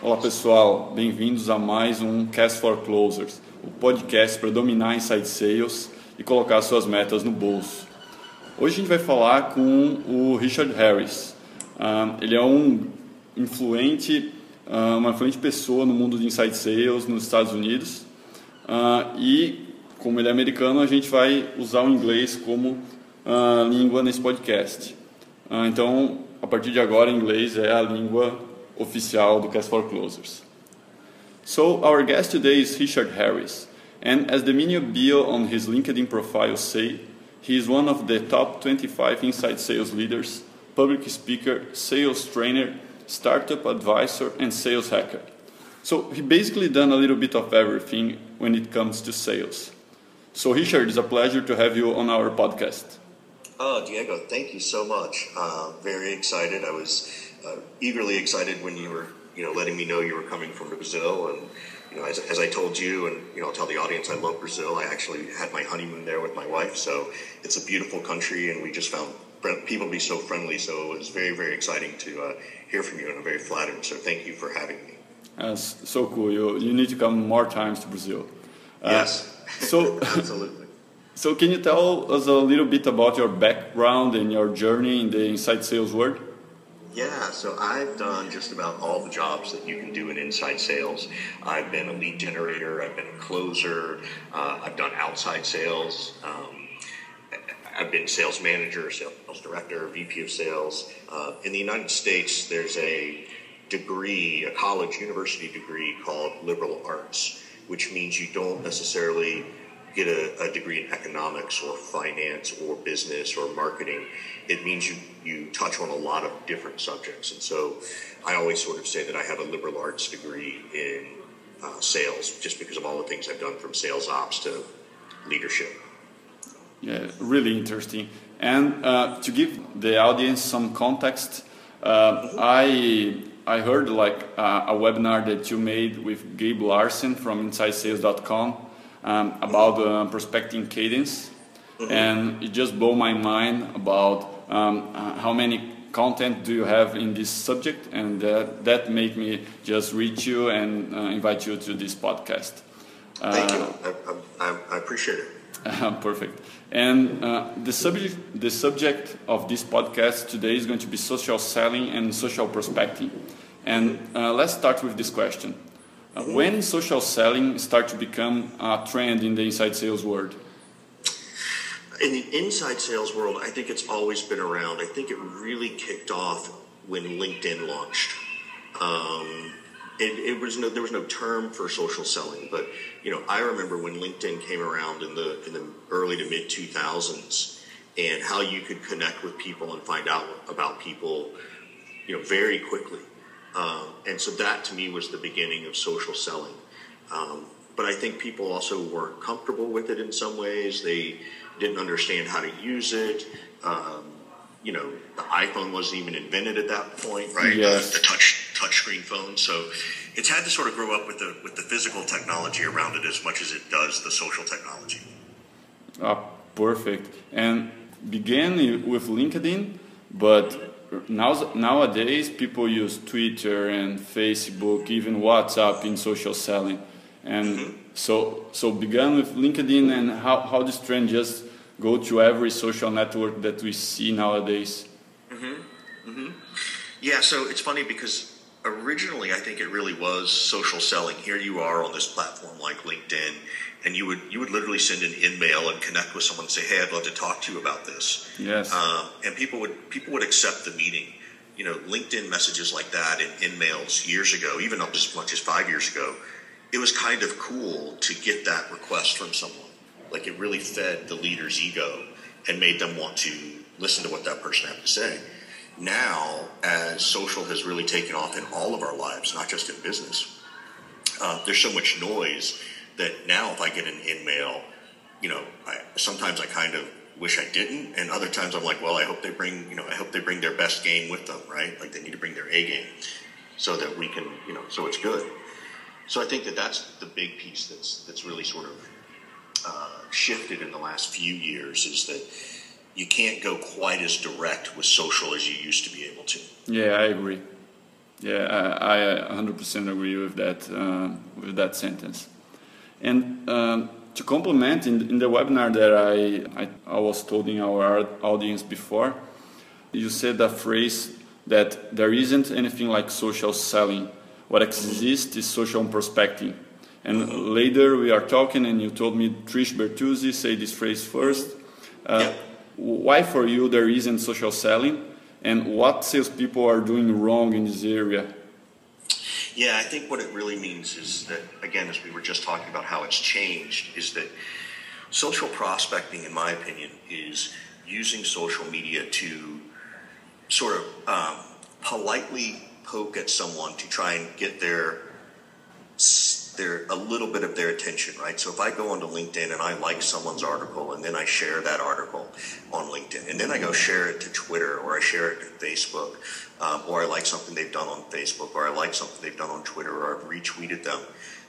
Olá pessoal, bem-vindos a mais um Cast for Closers, o podcast para dominar inside sales e colocar suas metas no bolso. Hoje a gente vai falar com o Richard Harris. Uh, ele é um influente, uh, uma influente pessoa no mundo de inside sales nos Estados Unidos uh, e como ele é americano a gente vai usar o inglês como língua nesse podcast. então, a partir de agora, inglês é a língua oficial do Cast for Closers. So our guest today is Richard Harris, and as the mini bio on his LinkedIn profile say, he is one of the top 25 inside sales leaders, public speaker, sales trainer, startup advisor, and sales hacker. So he basically done a little bit of everything when it comes to sales. So Richard, it's a pleasure to have you on our podcast. Oh, Diego, thank you so much. Uh, very excited. I was uh, eagerly excited when you were, you know, letting me know you were coming from Brazil. And, you know, as, as I told you, and, you know, I'll tell the audience I love Brazil. I actually had my honeymoon there with my wife. So it's a beautiful country, and we just found people to be so friendly. So it was very, very exciting to uh, hear from you, and I'm very flattered. So thank you for having me. That's so cool. You, you need to come more times to Brazil. Uh, yes. So, absolutely. So, can you tell us a little bit about your background and your journey in the inside sales world? Yeah, so I've done just about all the jobs that you can do in inside sales. I've been a lead generator, I've been a closer, uh, I've done outside sales. Um, I've been sales manager, sales director, VP of sales. Uh, in the United States, there's a degree, a college university degree called liberal arts, which means you don't necessarily get a, a, degree in economics or finance or business or marketing, it means you, you touch on a lot of different subjects. And so I always sort of say that I have a liberal arts degree in uh, sales just because of all the things I've done from sales ops to leadership. Yeah, really interesting. And uh, to give the audience some context, uh, I I heard like uh, a webinar that you made with Gabe Larsen from InsideSales.com um, about uh, prospecting cadence, mm-hmm. and it just blew my mind about um, uh, how many content do you have in this subject, and that that made me just reach you and uh, invite you to this podcast. Thank you. I, I, I appreciate it. Perfect. And uh, the subject the subject of this podcast today is going to be social selling and social prospecting. And uh, let's start with this question: uh, when social selling start to become a trend in the inside sales world? In the inside sales world, I think it's always been around. I think it really kicked off when LinkedIn launched. Um, it, it, was no, there was no term for social selling, but you know, I remember when LinkedIn came around in the in the early to mid 2000s, and how you could connect with people and find out about people, you know, very quickly. Um, and so that to me was the beginning of social selling. Um, but I think people also weren't comfortable with it in some ways. They didn't understand how to use it. Um, you know, the iPhone wasn't even invented at that point, right? Yes. The, the touch touchscreen phone. So it's had to sort of grow up with the with the physical technology around it as much as it does the social technology. Ah, perfect. And began with LinkedIn, but now, nowadays people use Twitter and Facebook, even WhatsApp in social selling. And mm-hmm. so, so began with LinkedIn and how, how this trend just go to every social network that we see nowadays. Mm-hmm. Mm-hmm. Yeah, so it's funny because originally I think it really was social selling. Here you are on this platform like LinkedIn and you would you would literally send an email and connect with someone and say, "Hey, I'd love to talk to you about this." Yes. Um, and people would people would accept the meeting. You know, LinkedIn messages like that and in mails years ago, even up as much as five years ago, it was kind of cool to get that request from someone. Like it really fed the leader's ego and made them want to listen to what that person had to say. Now, as social has really taken off in all of our lives, not just in business, uh, there's so much noise that now if I get an in mail, you know, I, sometimes I kind of wish I didn't, and other times I'm like, well, I hope they bring, you know, I hope they bring their best game with them, right? Like they need to bring their A game, so that we can, you know, so it's good. So I think that that's the big piece that's that's really sort of uh, shifted in the last few years is that you can't go quite as direct with social as you used to be able to. Yeah, I agree. Yeah, I, I 100% agree with that uh, with that sentence. And um, to complement, in, in the webinar that I, I, I was told in our audience before, you said a phrase that there isn't anything like social selling. What exists is social prospecting. And later we are talking, and you told me Trish Bertuzzi say this phrase first. Uh, yeah. Why for you there isn't social selling, and what salespeople are doing wrong in this area? Yeah, I think what it really means is that, again, as we were just talking about how it's changed, is that social prospecting, in my opinion, is using social media to sort of um, politely poke at someone to try and get their their a little bit of their attention, right? So if I go onto LinkedIn and I like someone's article and then I share that article on LinkedIn and then I go share it to Twitter or I share it to Facebook um, or I like something they've done on Facebook or I like something they've done on Twitter or I've retweeted them,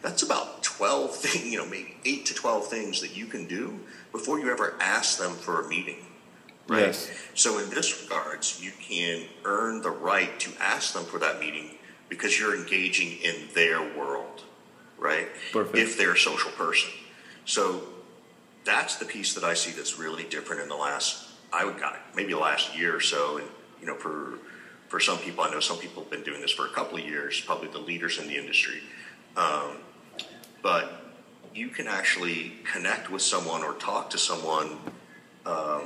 that's about 12 things, you know, maybe 8 to 12 things that you can do before you ever ask them for a meeting. Right. Yes. So in this regards, you can earn the right to ask them for that meeting because you're engaging in their world right? Perfect. If they're a social person. So that's the piece that I see that's really different in the last, I would got it, maybe the last year or so. And, you know, for, for some people, I know some people have been doing this for a couple of years, probably the leaders in the industry. Um, but you can actually connect with someone or talk to someone. Um,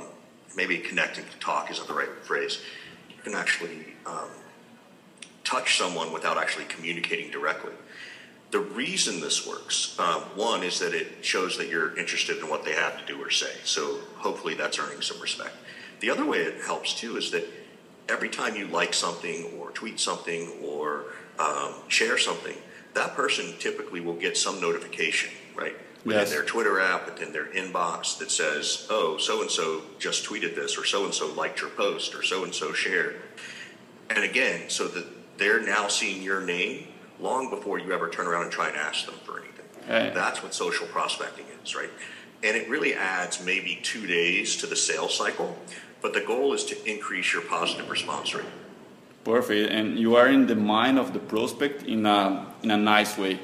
maybe connecting to talk isn't the right phrase. You can actually um, touch someone without actually communicating directly. The reason this works, um, one, is that it shows that you're interested in what they have to do or say. So hopefully that's earning some respect. The other way it helps too is that every time you like something or tweet something or um, share something, that person typically will get some notification, right? Within yes. their Twitter app, within their inbox that says, oh, so and so just tweeted this, or so and so liked your post, or so and so shared. And again, so that they're now seeing your name long before you ever turn around and try and ask them for anything. Right. That's what social prospecting is, right? And it really adds maybe two days to the sales cycle, but the goal is to increase your positive response rate. Perfect. And you are in the mind of the prospect in a, in a nice way,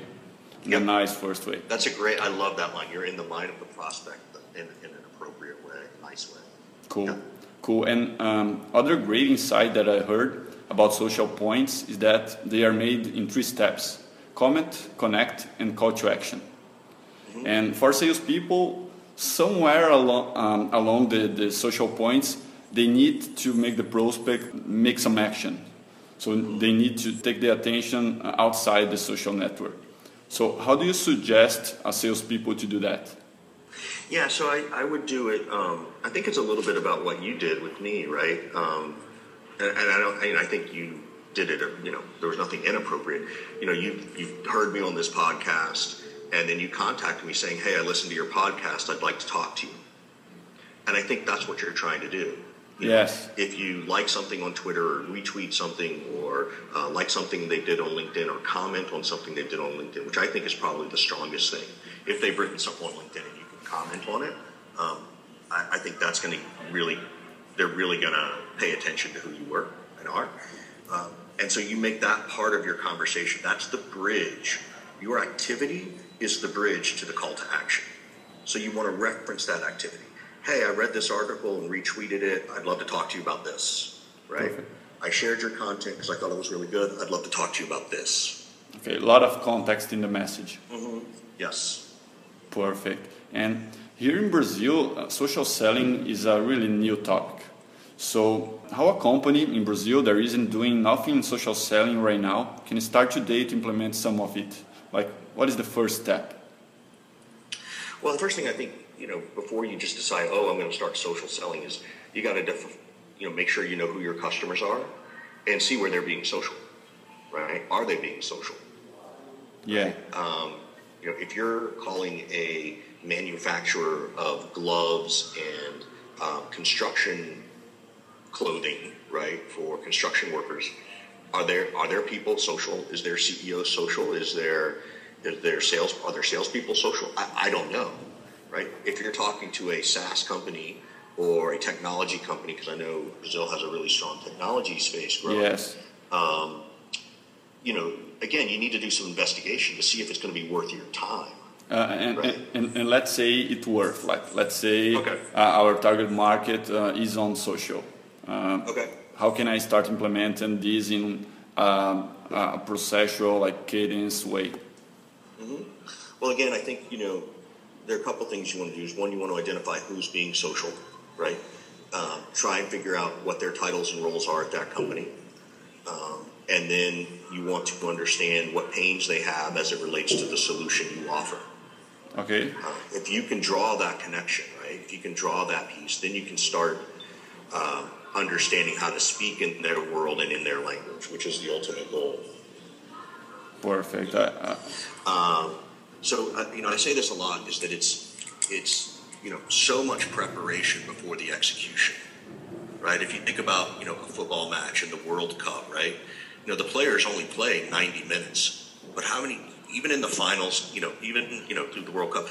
in yep. a nice first way. That's a great, I love that line. You're in the mind of the prospect in, in an appropriate way, nice way. Cool. Yep. Cool. And um, other great insight that I heard about social points is that they are made in three steps comment, connect, and call to action. Mm-hmm. And for salespeople, somewhere along, um, along the, the social points, they need to make the prospect make some action. So mm-hmm. they need to take the attention outside the social network. So, how do you suggest a salespeople to do that? Yeah, so I, I would do it. Um, I think it's a little bit about what you did with me, right? Um, and, and I don't, and I think you did it. You know, there was nothing inappropriate. You know, you you've heard me on this podcast, and then you contacted me saying, "Hey, I listened to your podcast. I'd like to talk to you." And I think that's what you're trying to do. You yes. Know, if you like something on Twitter or retweet something or uh, like something they did on LinkedIn or comment on something they did on LinkedIn, which I think is probably the strongest thing. If they've written something on LinkedIn and you can comment on it, um, I, I think that's going to really they're really going to pay attention to who you were and are. Um, and so you make that part of your conversation. That's the bridge. Your activity is the bridge to the call to action. So you want to reference that activity. Hey, I read this article and retweeted it. I'd love to talk to you about this. Right? Perfect. I shared your content because I thought it was really good. I'd love to talk to you about this. Okay, a lot of context in the message. Mm-hmm. Yes. Perfect. And here in Brazil, uh, social selling is a really new topic. So, how a company in Brazil that isn't doing nothing in social selling right now can start today to implement some of it? Like, what is the first step? Well, the first thing I think, you know, before you just decide, oh, I'm going to start social selling, is you got to, def- you know, make sure you know who your customers are and see where they're being social, right? Are they being social? Yeah. Right? Um, you know, if you're calling a manufacturer of gloves and uh, construction clothing, right, for construction workers. Are there are there people social? Is their CEO social? Is there is there sales are there salespeople social? I, I don't know, right? If you're talking to a SaaS company or a technology company, because I know Brazil has a really strong technology space growing. Yes. Um, you know, again, you need to do some investigation to see if it's going to be worth your time. Uh, and, right. and, and, and, let's say it worth like let's say okay. uh, our target market uh, is on social. Um, okay. How can I start implementing this in um, a processual like cadence way? Mm-hmm. Well, again, I think you know there are a couple things you want to do. Is one, you want to identify who's being social, right? Um, try and figure out what their titles and roles are at that company. Um, and then you want to understand what pains they have as it relates to the solution you offer. Okay. Uh, if you can draw that connection, right? If you can draw that piece, then you can start uh, understanding how to speak in their world and in their language, which is the ultimate goal. Perfect. Uh, um, so uh, you know, I say this a lot: is that it's it's you know so much preparation before the execution, right? If you think about you know a football match in the World Cup, right? You know the players only play 90 minutes, but how many even in the finals, you know, even you know through the World Cup,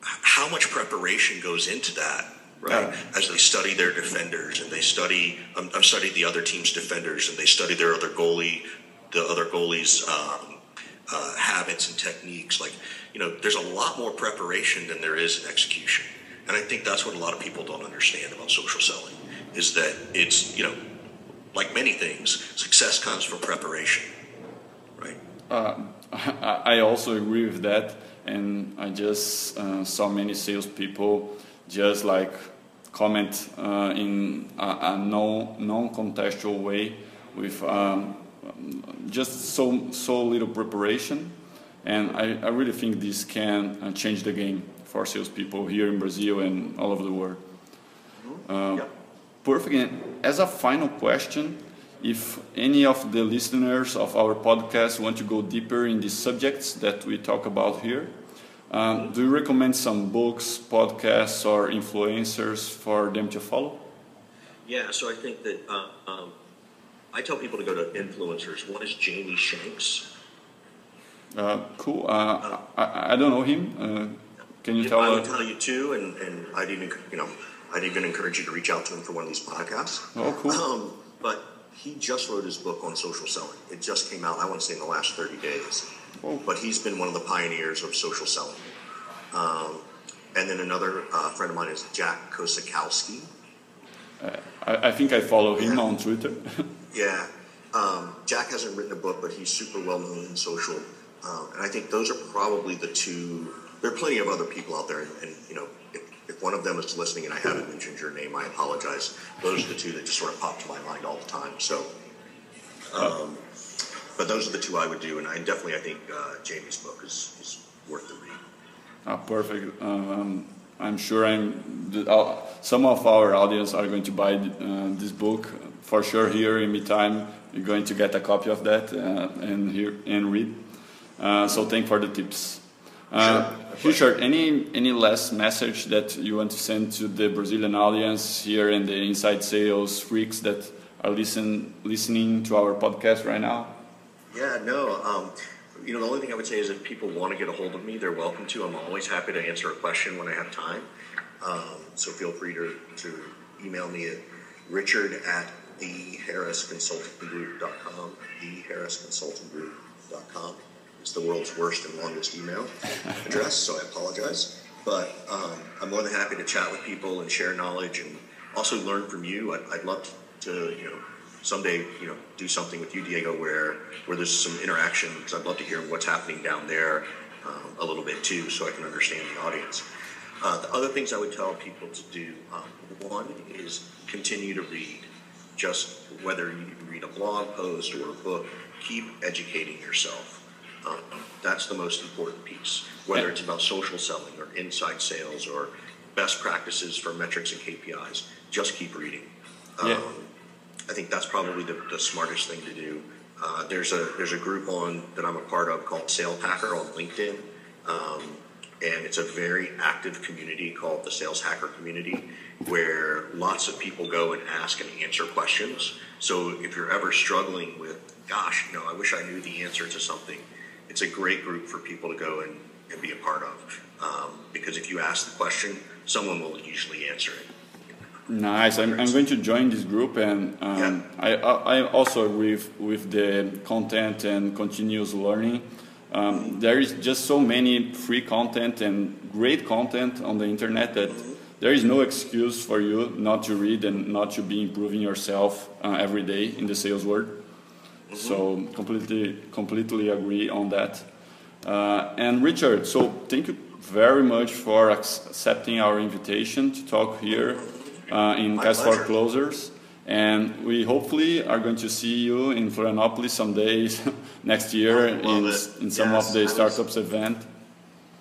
how much preparation goes into that, right? Yeah. As they study their defenders and they study, um, I've studied the other team's defenders and they study their other goalie, the other goalies' um, uh, habits and techniques. Like, you know, there's a lot more preparation than there is in execution, and I think that's what a lot of people don't understand about social selling is that it's you know, like many things, success comes from preparation, right? Uh, I also agree with that, and I just uh, saw many salespeople just like comment uh, in a, a non non-contextual way with um, just so so little preparation, and I, I really think this can uh, change the game for salespeople here in Brazil and all over the world. Mm-hmm. Yeah. Perfect. And as a final question, if any of the listeners of our podcast want to go deeper in the subjects that we talk about here, um, do you recommend some books, podcasts, or influencers for them to follow? Yeah, so I think that uh, um, I tell people to go to influencers. One is Jamie Shanks. Uh, cool. Uh, I, I, don't know him. Uh, can you tell? I will tell you too, and, and I'd even you know I'd even encourage you to reach out to him for one of these podcasts. Oh, cool. Um, but he just wrote his book on social selling. It just came out, I want to say, in the last 30 days. Oh. But he's been one of the pioneers of social selling. Um, and then another uh, friend of mine is Jack Kosakowski. Uh, I, I, think I follow him yeah. on Twitter. yeah. Um, Jack hasn't written a book, but he's super well known in social. Um, and I think those are probably the two. There are plenty of other people out there, and, and you know, if one of them is listening and I haven't mentioned your name, I apologize. Those are the two that just sort of pop to my mind all the time. So, um, but those are the two I would do, and I definitely I think uh, Jamie's book is, is worth the read. Oh, perfect. Um, I'm sure I'm. Some of our audience are going to buy uh, this book for sure. Here in meantime, you're going to get a copy of that uh, and hear and read. Uh, so thank for the tips. Uh, sure. Richard, any any last message that you want to send to the Brazilian audience here and the inside sales freaks that are listen listening to our podcast right now? Yeah, no. Um, you know, the only thing I would say is if people want to get a hold of me, they're welcome to. I'm always happy to answer a question when I have time. Um, so feel free to, to email me at richard at theharrisconsultinggroup.com, theharrisconsultinggroup.com. It's the world's worst and longest email address, so I apologize. But um, I'm more than happy to chat with people and share knowledge and also learn from you. I'd, I'd love to, you know, someday, you know, do something with you, Diego, where where there's some interaction because I'd love to hear what's happening down there um, a little bit too, so I can understand the audience. Uh, the other things I would tell people to do, um, one is continue to read. Just whether you read a blog post or a book, keep educating yourself. Um, that's the most important piece, whether it's about social selling or inside sales or best practices for metrics and KPIs. Just keep reading. Um, yeah. I think that's probably the, the smartest thing to do. Uh, there's a there's a group on that I'm a part of called Sales Hacker on LinkedIn, um, and it's a very active community called the Sales Hacker Community, where lots of people go and ask and answer questions. So if you're ever struggling with, gosh, you know, I wish I knew the answer to something, it's a great group for people to go and, and be a part of. Um, because if you ask the question, someone will usually answer it. Nice. I'm, I'm going to join this group, and um, Yeah. I, I also agree with, with the content and continuous learning. Um, there is just so many free content and great content on the internet that there is no excuse for you not to read and not to be improving yourself uh, every day in the sales world. So completely completely agree on that. Uh, and Richard, so thank you very much for accepting our invitation to talk here uh, in My Cast for. Closers. And we hopefully are going to see you in Florianopolis some days next year I would love in, in some Yes, of the startups event.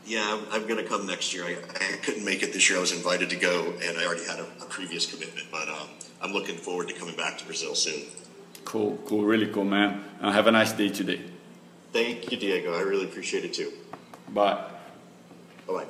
Yeah, I'm, I'm going to come next year. I, I couldn't make it this year. I was invited to go, and I already had a, a previous commitment. But um, I'm looking forward to coming back to Brazil soon. Cool, cool, really cool, man. Uh, have a nice day today. Thank you, Diego. I really appreciate it too. Bye. Bye bye.